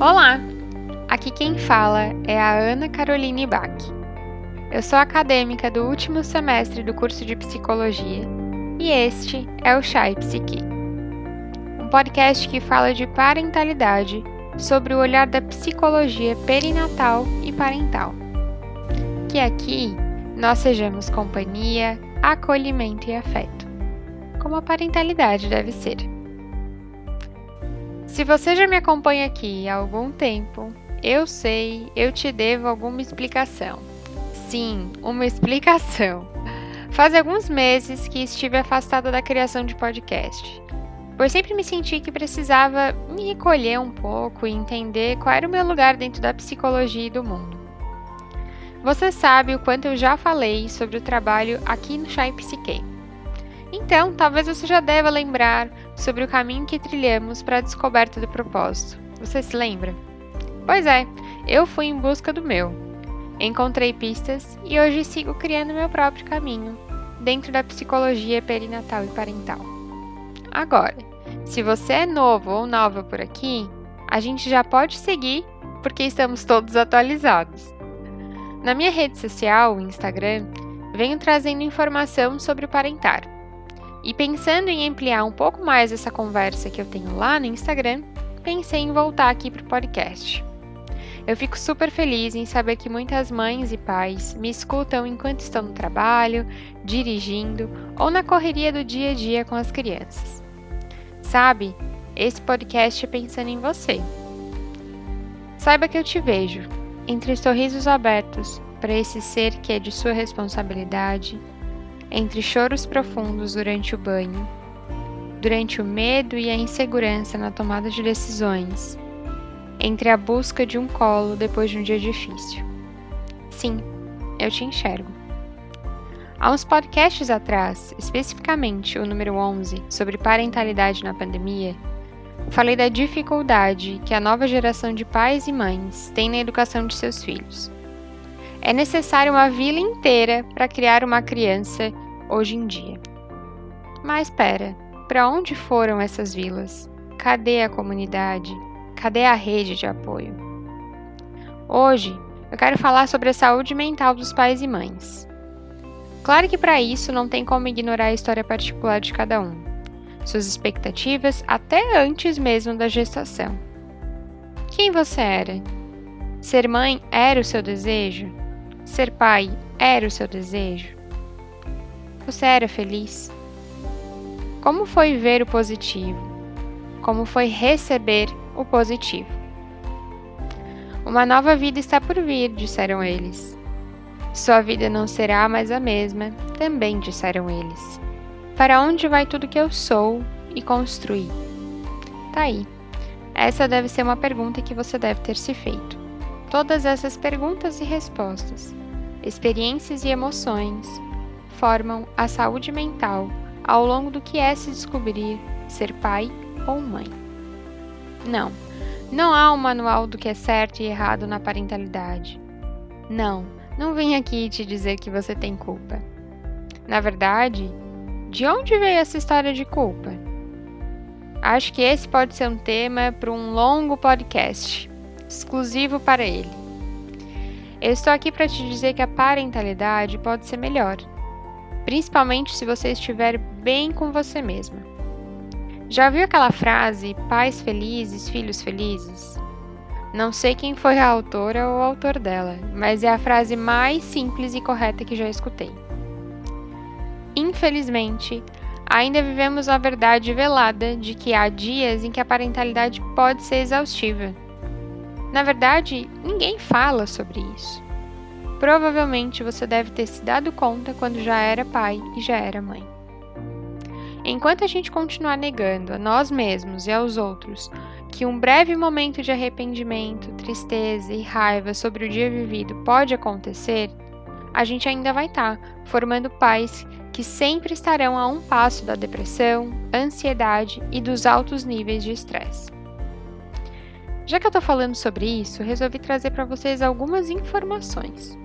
Olá! Aqui quem fala é a Ana Caroline Bach. Eu sou acadêmica do último semestre do curso de psicologia e este é o Chai Psique, um podcast que fala de parentalidade sobre o olhar da psicologia perinatal e parental. Que aqui nós sejamos companhia, acolhimento e afeto, como a parentalidade deve ser. Se você já me acompanha aqui há algum tempo, eu sei, eu te devo alguma explicação. Sim, uma explicação. Faz alguns meses que estive afastada da criação de podcast, pois sempre me senti que precisava me recolher um pouco e entender qual era o meu lugar dentro da psicologia e do mundo. Você sabe o quanto eu já falei sobre o trabalho aqui no Chai Psique. Então, talvez você já deva lembrar sobre o caminho que trilhamos para a descoberta do propósito. Você se lembra? Pois é, eu fui em busca do meu. Encontrei pistas e hoje sigo criando meu próprio caminho dentro da psicologia perinatal e parental. Agora, se você é novo ou nova por aqui, a gente já pode seguir porque estamos todos atualizados. Na minha rede social, o Instagram, venho trazendo informação sobre o parentar e pensando em ampliar um pouco mais essa conversa que eu tenho lá no Instagram, pensei em voltar aqui para o podcast. Eu fico super feliz em saber que muitas mães e pais me escutam enquanto estão no trabalho, dirigindo ou na correria do dia a dia com as crianças. Sabe, esse podcast é pensando em você. Saiba que eu te vejo, entre sorrisos abertos para esse ser que é de sua responsabilidade entre choros profundos durante o banho, durante o medo e a insegurança na tomada de decisões, entre a busca de um colo depois de um dia difícil. Sim, eu te enxergo. Há uns podcasts atrás, especificamente o número 11, sobre parentalidade na pandemia, falei da dificuldade que a nova geração de pais e mães tem na educação de seus filhos. É necessário uma vila inteira para criar uma criança hoje em dia. Mas espera, para onde foram essas vilas? Cadê a comunidade? Cadê a rede de apoio? Hoje eu quero falar sobre a saúde mental dos pais e mães. Claro que para isso não tem como ignorar a história particular de cada um, suas expectativas até antes mesmo da gestação. Quem você era? Ser mãe era o seu desejo? Ser pai era o seu desejo? Você era feliz? Como foi ver o positivo? Como foi receber o positivo? Uma nova vida está por vir, disseram eles. Sua vida não será mais a mesma, também disseram eles. Para onde vai tudo que eu sou e construí? Tá aí. Essa deve ser uma pergunta que você deve ter se feito. Todas essas perguntas e respostas, experiências e emoções formam a saúde mental ao longo do que é se descobrir ser pai ou mãe. Não, não há um manual do que é certo e errado na parentalidade. Não, não vim aqui te dizer que você tem culpa. Na verdade, de onde veio essa história de culpa? Acho que esse pode ser um tema para um longo podcast exclusivo para ele. Eu estou aqui para te dizer que a parentalidade pode ser melhor, principalmente se você estiver bem com você mesma. Já viu aquela frase pais felizes, filhos felizes? Não sei quem foi a autora ou o autor dela, mas é a frase mais simples e correta que já escutei. Infelizmente, ainda vivemos a verdade velada de que há dias em que a parentalidade pode ser exaustiva na verdade, ninguém fala sobre isso. Provavelmente você deve ter se dado conta quando já era pai e já era mãe. Enquanto a gente continuar negando a nós mesmos e aos outros que um breve momento de arrependimento, tristeza e raiva sobre o dia vivido pode acontecer, a gente ainda vai estar tá formando pais que sempre estarão a um passo da depressão, ansiedade e dos altos níveis de estresse. Já que eu estou falando sobre isso, resolvi trazer para vocês algumas informações.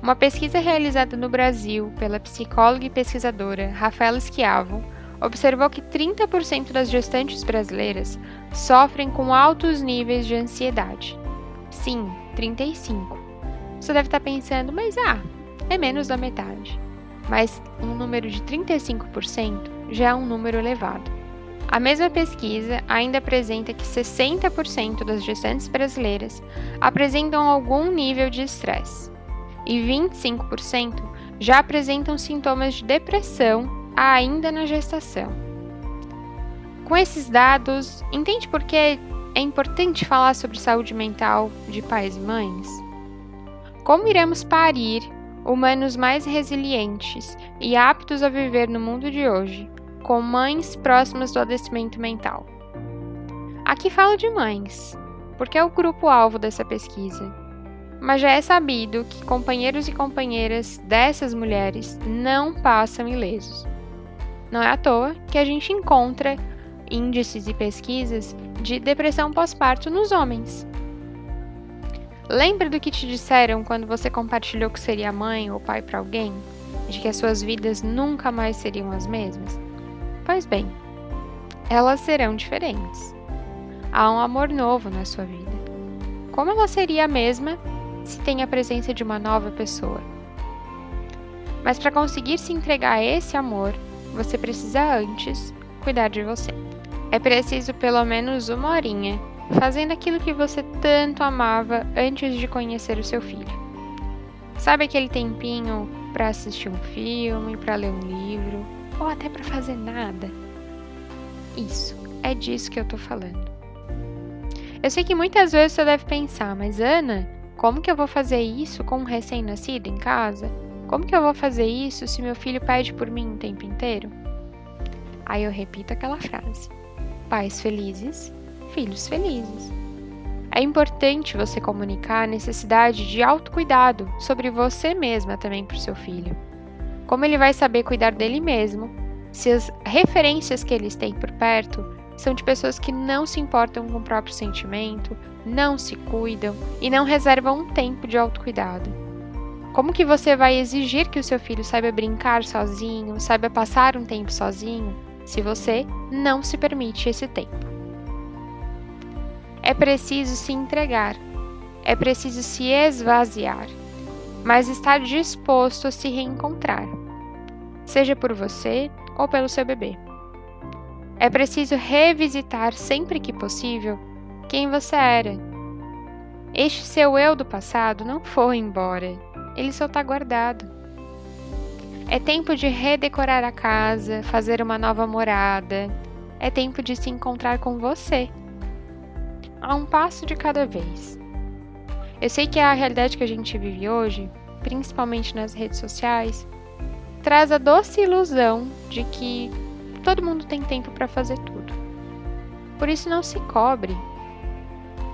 Uma pesquisa realizada no Brasil pela psicóloga e pesquisadora Rafaela Schiavo, observou que 30% das gestantes brasileiras sofrem com altos níveis de ansiedade. Sim, 35. Você deve estar pensando, mas ah, é menos da metade. Mas um número de 35% já é um número elevado. A mesma pesquisa ainda apresenta que 60% das gestantes brasileiras apresentam algum nível de estresse e 25% já apresentam sintomas de depressão ainda na gestação. Com esses dados, entende por que é importante falar sobre saúde mental de pais e mães? Como iremos parir humanos mais resilientes e aptos a viver no mundo de hoje, com mães próximas do adoecimento mental? Aqui falo de mães, porque é o grupo-alvo dessa pesquisa. Mas já é sabido que companheiros e companheiras dessas mulheres não passam ilesos. Não é à toa que a gente encontra índices e pesquisas de depressão pós-parto nos homens. Lembra do que te disseram quando você compartilhou que seria mãe ou pai para alguém? De que as suas vidas nunca mais seriam as mesmas? Pois bem, elas serão diferentes. Há um amor novo na sua vida. Como ela seria a mesma se tem a presença de uma nova pessoa? Mas para conseguir se entregar a esse amor, você precisa antes cuidar de você. É preciso pelo menos uma horinha fazendo aquilo que você tanto amava antes de conhecer o seu filho. Sabe aquele tempinho para assistir um filme, para ler um livro, ou até para fazer nada? Isso, é disso que eu tô falando. Eu sei que muitas vezes você deve pensar, mas Ana, como que eu vou fazer isso com um recém-nascido em casa? Como que eu vou fazer isso se meu filho pede por mim o tempo inteiro? Aí eu repito aquela frase: pais felizes, filhos felizes. É importante você comunicar a necessidade de autocuidado sobre você mesma também para o seu filho. Como ele vai saber cuidar dele mesmo se as referências que eles têm por perto são de pessoas que não se importam com o próprio sentimento, não se cuidam e não reservam um tempo de autocuidado? Como que você vai exigir que o seu filho saiba brincar sozinho, saiba passar um tempo sozinho, se você não se permite esse tempo? É preciso se entregar, é preciso se esvaziar, mas estar disposto a se reencontrar, seja por você ou pelo seu bebê. É preciso revisitar sempre que possível quem você era. Este seu eu do passado não foi embora ele só está guardado. É tempo de redecorar a casa, fazer uma nova morada. É tempo de se encontrar com você. A um passo de cada vez. Eu sei que a realidade que a gente vive hoje, principalmente nas redes sociais, traz a doce ilusão de que todo mundo tem tempo para fazer tudo. Por isso não se cobre,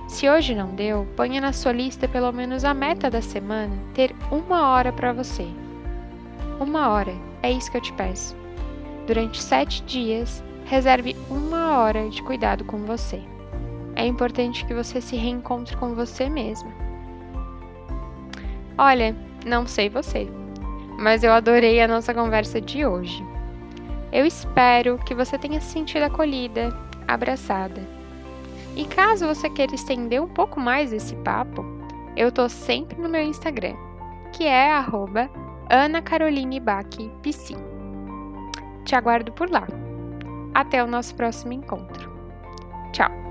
se hoje não deu, ponha na sua lista pelo menos a meta da semana ter uma hora para você. Uma hora, é isso que eu te peço. Durante sete dias, reserve uma hora de cuidado com você. É importante que você se reencontre com você mesma. Olha, não sei você, mas eu adorei a nossa conversa de hoje. Eu espero que você tenha se sentido acolhida, abraçada e caso você queira estender um pouco mais esse papo, eu tô sempre no meu Instagram, que é @ana_caroline_bach_pc. Te aguardo por lá. Até o nosso próximo encontro. Tchau!